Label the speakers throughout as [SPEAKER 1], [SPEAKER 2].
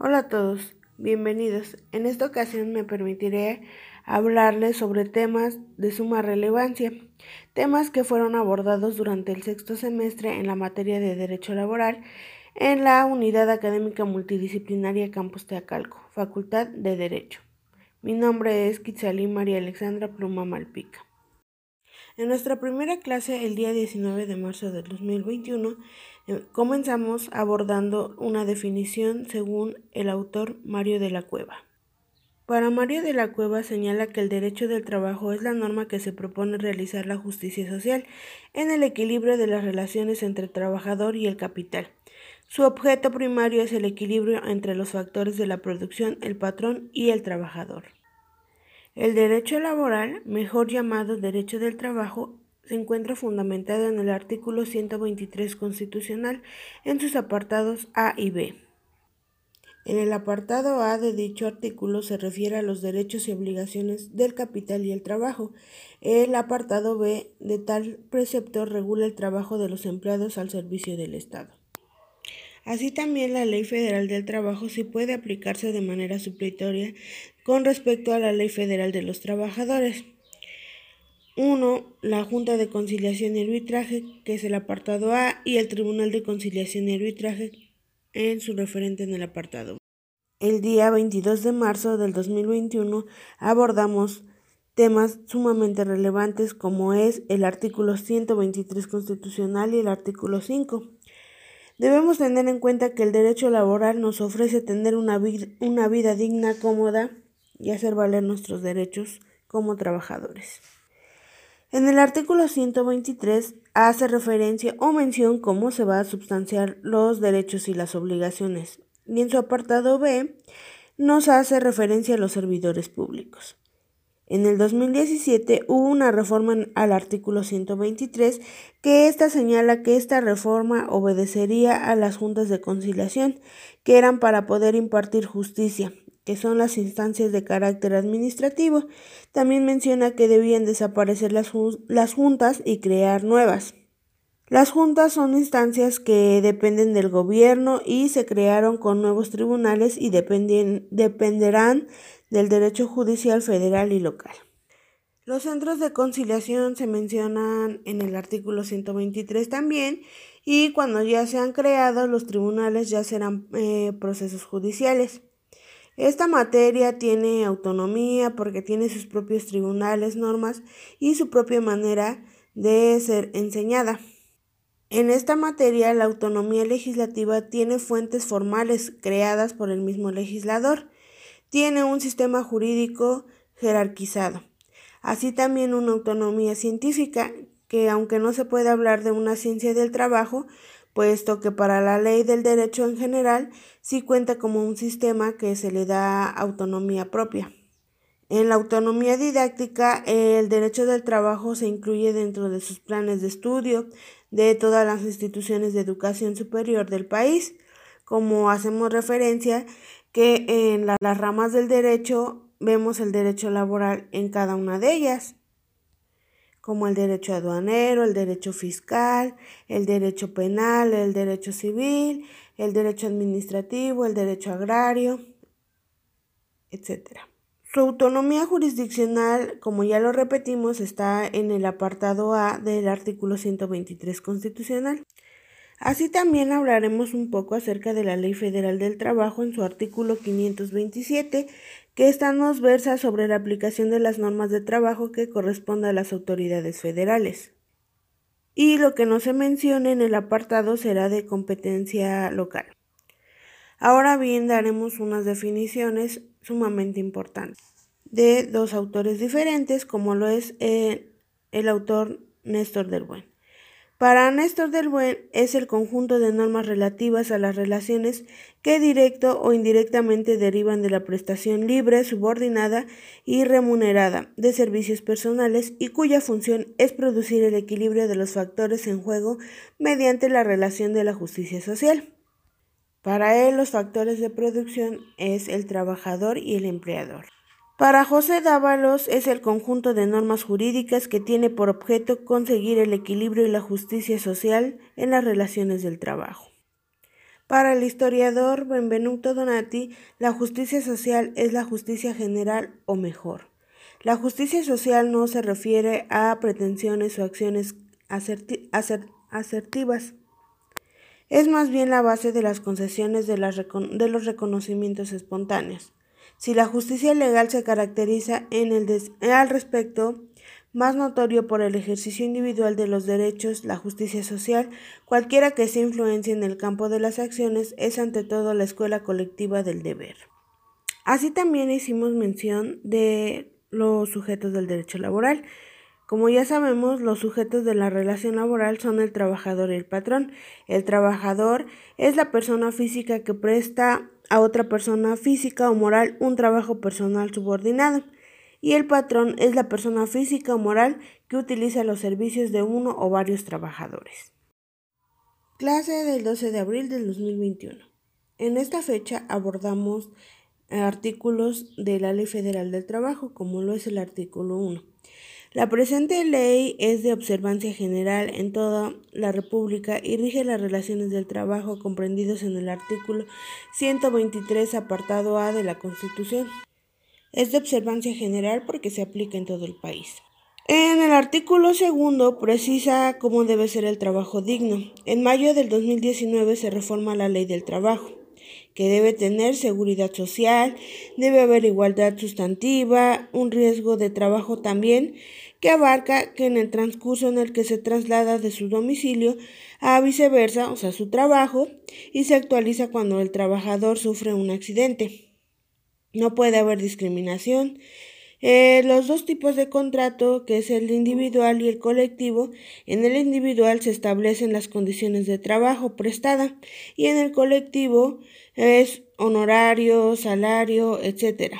[SPEAKER 1] Hola a todos, bienvenidos. En esta ocasión me permitiré hablarles sobre temas de suma relevancia, temas que fueron abordados durante el sexto semestre en la materia de Derecho Laboral en la Unidad Académica Multidisciplinaria Campus Teacalco, Facultad de Derecho. Mi nombre es Quetzalí María Alexandra Pluma Malpica. En nuestra primera clase, el día 19 de marzo del 2021, eh, comenzamos abordando una definición según el autor Mario de la Cueva. Para Mario de la Cueva señala que el derecho del trabajo es la norma que se propone realizar la justicia social en el equilibrio de las relaciones entre el trabajador y el capital. Su objeto primario es el equilibrio entre los factores de la producción, el patrón y el trabajador. El derecho laboral, mejor llamado derecho del trabajo, se encuentra fundamentado en el artículo 123 constitucional en sus apartados A y B. En el apartado A de dicho artículo se refiere a los derechos y obligaciones del capital y el trabajo. El apartado B de tal precepto regula el trabajo de los empleados al servicio del Estado. Así también la Ley Federal del Trabajo sí puede aplicarse de manera supletoria con respecto a la Ley Federal de los Trabajadores. 1. La Junta de Conciliación y Arbitraje, que es el apartado A, y el Tribunal de Conciliación y Arbitraje en su referente en el apartado. El día 22 de marzo del 2021 abordamos temas sumamente relevantes como es el artículo 123 constitucional y el artículo 5. Debemos tener en cuenta que el derecho laboral nos ofrece tener una, una vida digna, cómoda y hacer valer nuestros derechos como trabajadores. En el artículo 123 hace referencia o mención cómo se va a substanciar los derechos y las obligaciones, y en su apartado B nos hace referencia a los servidores públicos. En el 2017 hubo una reforma al artículo 123 que ésta señala que esta reforma obedecería a las juntas de conciliación, que eran para poder impartir justicia, que son las instancias de carácter administrativo. También menciona que debían desaparecer las, las juntas y crear nuevas. Las juntas son instancias que dependen del gobierno y se crearon con nuevos tribunales y dependerán del derecho judicial federal y local. Los centros de conciliación se mencionan en el artículo 123 también y cuando ya sean creados los tribunales ya serán eh, procesos judiciales. Esta materia tiene autonomía porque tiene sus propios tribunales, normas y su propia manera de ser enseñada. En esta materia, la autonomía legislativa tiene fuentes formales creadas por el mismo legislador tiene un sistema jurídico jerarquizado, así también una autonomía científica que aunque no se puede hablar de una ciencia del trabajo, puesto que para la ley del derecho en general sí cuenta como un sistema que se le da autonomía propia. En la autonomía didáctica, el derecho del trabajo se incluye dentro de sus planes de estudio de todas las instituciones de educación superior del país. Como hacemos referencia, que en las ramas del derecho vemos el derecho laboral en cada una de ellas, como el derecho aduanero, el derecho fiscal, el derecho penal, el derecho civil, el derecho administrativo, el derecho agrario, etc. Su autonomía jurisdiccional, como ya lo repetimos, está en el apartado A del artículo 123 constitucional. Así también hablaremos un poco acerca de la Ley Federal del Trabajo en su artículo 527, que nos versa sobre la aplicación de las normas de trabajo que corresponde a las autoridades federales. Y lo que no se mencione en el apartado será de competencia local. Ahora bien, daremos unas definiciones sumamente importantes de dos autores diferentes, como lo es eh, el autor Néstor del Buen. Para Néstor del Buen es el conjunto de normas relativas a las relaciones que directo o indirectamente derivan de la prestación libre, subordinada y remunerada de servicios personales y cuya función es producir el equilibrio de los factores en juego mediante la relación de la justicia social. Para él los factores de producción es el trabajador y el empleador. Para José Dávalos es el conjunto de normas jurídicas que tiene por objeto conseguir el equilibrio y la justicia social en las relaciones del trabajo. Para el historiador Benvenuto Donati, la justicia social es la justicia general o mejor. La justicia social no se refiere a pretensiones o acciones asertivas. Es más bien la base de las concesiones de, de los reconocimientos espontáneos. Si la justicia legal se caracteriza en el al respecto más notorio por el ejercicio individual de los derechos, la justicia social, cualquiera que sea influencia en el campo de las acciones, es ante todo la escuela colectiva del deber. Así también hicimos mención de los sujetos del derecho laboral. Como ya sabemos, los sujetos de la relación laboral son el trabajador y el patrón. El trabajador es la persona física que presta a otra persona física o moral un trabajo personal subordinado. Y el patrón es la persona física o moral que utiliza los servicios de uno o varios trabajadores. Clase del 12 de abril del 2021. En esta fecha abordamos artículos de la Ley Federal del Trabajo, como lo es el artículo 1. La presente ley es de observancia general en toda la República y rige las relaciones del trabajo comprendidos en el artículo 123, apartado A de la Constitución. Es de observancia general porque se aplica en todo el país. En el artículo segundo precisa cómo debe ser el trabajo digno. En mayo del 2019 se reforma la ley del trabajo que debe tener seguridad social, debe haber igualdad sustantiva, un riesgo de trabajo también, que abarca que en el transcurso en el que se traslada de su domicilio a viceversa, o sea, su trabajo, y se actualiza cuando el trabajador sufre un accidente. No puede haber discriminación. Eh, los dos tipos de contrato, que es el individual y el colectivo, en el individual se establecen las condiciones de trabajo prestada y en el colectivo es honorario, salario, etc.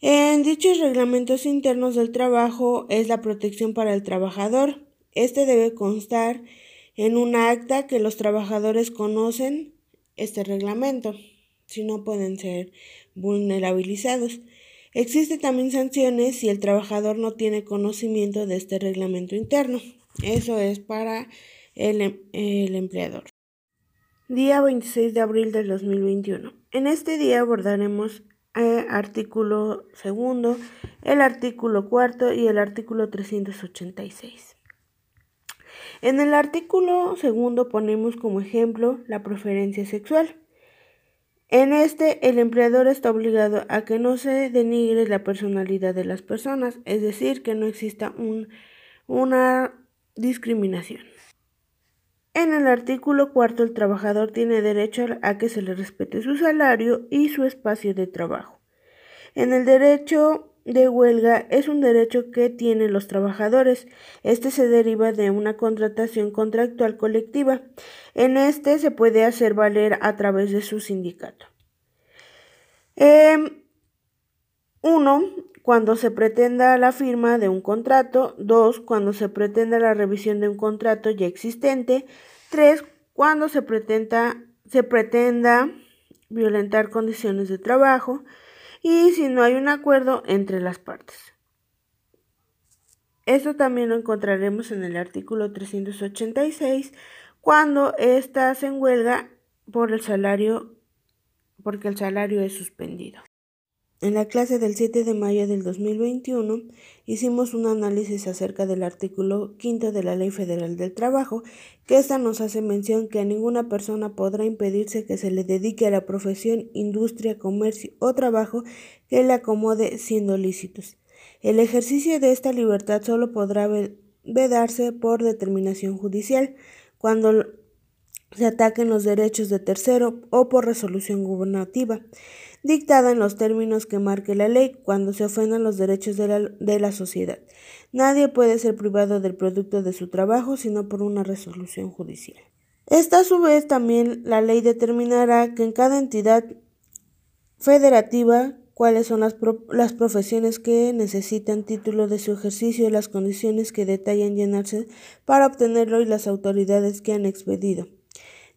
[SPEAKER 1] En dichos reglamentos internos del trabajo es la protección para el trabajador. Este debe constar en un acta que los trabajadores conocen este reglamento, si no pueden ser vulnerabilizados. Existen también sanciones si el trabajador no tiene conocimiento de este reglamento interno. Eso es para el, em, el empleador. Día 26 de abril del 2021. En este día abordaremos el artículo segundo, el artículo cuarto y el artículo 386. En el artículo segundo ponemos como ejemplo la preferencia sexual. En este, el empleador está obligado a que no se denigre la personalidad de las personas, es decir, que no exista una discriminación. En el artículo cuarto, el trabajador tiene derecho a que se le respete su salario y su espacio de trabajo. En el derecho de huelga es un derecho que tienen los trabajadores. Este se deriva de una contratación contractual colectiva. En este se puede hacer valer a través de su sindicato. Em, uno, cuando se pretenda la firma de un contrato. 2. Cuando se pretenda la revisión de un contrato ya existente. 3. Cuando se pretenda, se pretenda violentar condiciones de trabajo. Y si no hay un acuerdo entre las partes. Esto también lo encontraremos en el artículo 386 cuando estás en huelga por el salario porque el salario es suspendido. En la clase del 7 de mayo del 2021 hicimos un análisis acerca del artículo 5 de la Ley Federal del Trabajo, que esta nos hace mención que a ninguna persona podrá impedirse que se le dedique a la profesión, industria, comercio o trabajo que le acomode siendo lícitos. El ejercicio de esta libertad solo podrá vedarse por determinación judicial, cuando se ataquen los derechos de tercero o por resolución gubernativa dictada en los términos que marque la ley cuando se ofendan los derechos de la, de la sociedad. Nadie puede ser privado del producto de su trabajo sino por una resolución judicial. Esta a su vez también la ley determinará que en cada entidad federativa cuáles son las, las, profesiones que necesitan título de su ejercicio y las condiciones que detallan llenarse para obtenerlo y las autoridades que han expedido.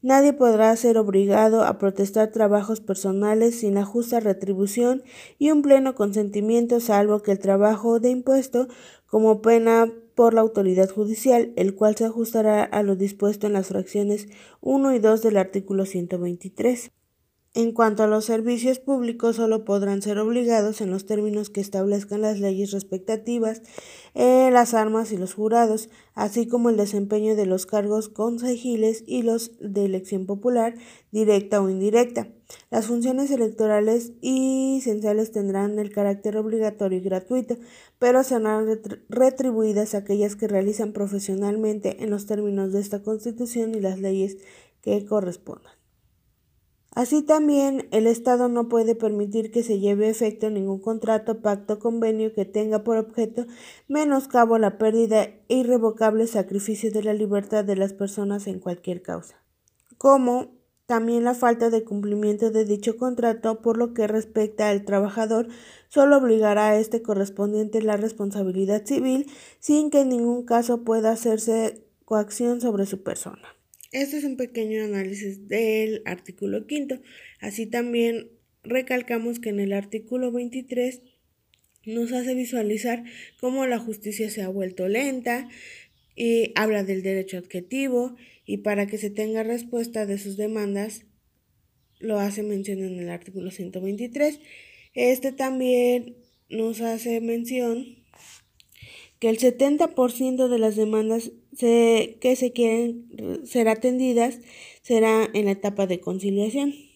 [SPEAKER 1] Nadie podrá ser obligado a protestar trabajos personales sin la justa retribución y un pleno consentimiento salvo que el trabajo de impuesto como pena por la autoridad judicial, el cual se ajustará a lo dispuesto en las fracciones 1 y 2 del artículo 123. En cuanto a los servicios públicos, solo podrán ser obligados en los términos que establezcan las leyes respectivas, eh, las armas y los jurados, así como el desempeño de los cargos consejiles y los de elección popular, directa o indirecta. Las funciones electorales y censales tendrán el carácter obligatorio y gratuito, pero serán retribuidas aquellas que realizan profesionalmente en los términos de esta Constitución y las leyes que correspondan. Así también, el Estado no puede permitir que se lleve a efecto ningún contrato, pacto convenio que tenga por objeto menoscabo la pérdida e irrevocable sacrificio de la libertad de las personas en cualquier causa, como también la falta de cumplimiento de dicho contrato por lo que respecta al trabajador solo obligará a este correspondiente la responsabilidad civil sin que en ningún caso pueda hacerse coacción sobre su persona. Este es un pequeño análisis del artículo quinto. Así también recalcamos que en el artículo 23 nos hace visualizar cómo la justicia se ha vuelto lenta y habla del derecho adjetivo y para que se tenga respuesta de sus demandas lo hace mención en el artículo 123. Este también nos hace mención que el 70% de las demandas que se quieren ser atendidas será en la etapa de conciliación.